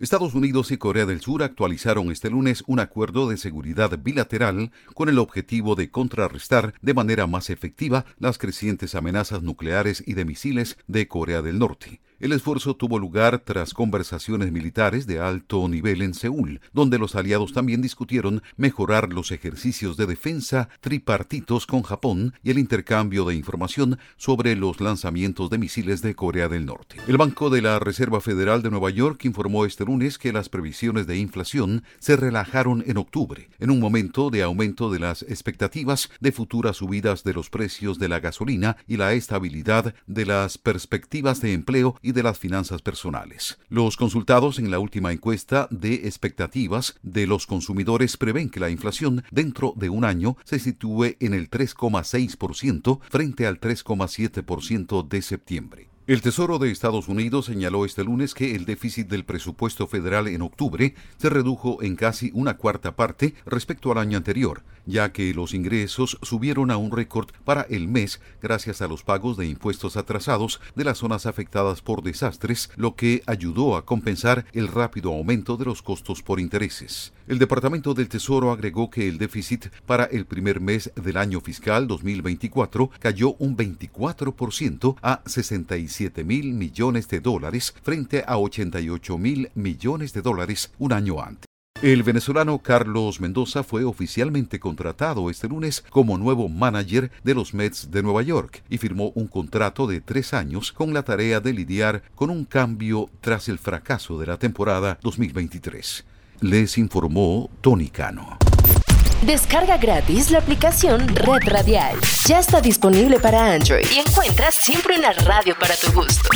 Estados Unidos y Corea del Sur actualizaron este lunes un acuerdo de seguridad bilateral con el objetivo de contrarrestar de manera más efectiva las crecientes amenazas nucleares y de misiles de Corea del Norte. El esfuerzo tuvo lugar tras conversaciones militares de alto nivel en Seúl, donde los aliados también discutieron mejorar los ejercicios de defensa tripartitos con Japón y el intercambio de información sobre los lanzamientos de misiles de Corea del Norte. El Banco de la Reserva Federal de Nueva York informó este lunes que las previsiones de inflación se relajaron en octubre, en un momento de aumento de las expectativas de futuras subidas de los precios de la gasolina y la estabilidad de las perspectivas de empleo de las finanzas personales. Los consultados en la última encuesta de expectativas de los consumidores prevén que la inflación dentro de un año se sitúe en el 3,6% frente al 3,7% de septiembre. El Tesoro de Estados Unidos señaló este lunes que el déficit del presupuesto federal en octubre se redujo en casi una cuarta parte respecto al año anterior, ya que los ingresos subieron a un récord para el mes gracias a los pagos de impuestos atrasados de las zonas afectadas por desastres, lo que ayudó a compensar el rápido aumento de los costos por intereses. El Departamento del Tesoro agregó que el déficit para el primer mes del año fiscal 2024 cayó un 24% a 65 mil millones de dólares frente a 88 mil millones de dólares un año antes. El venezolano Carlos Mendoza fue oficialmente contratado este lunes como nuevo manager de los Mets de Nueva York y firmó un contrato de tres años con la tarea de lidiar con un cambio tras el fracaso de la temporada 2023. Les informó Tony Cano. Descarga gratis la aplicación Red Radial. Ya está disponible para Android y encuentras siempre una radio para tu gusto.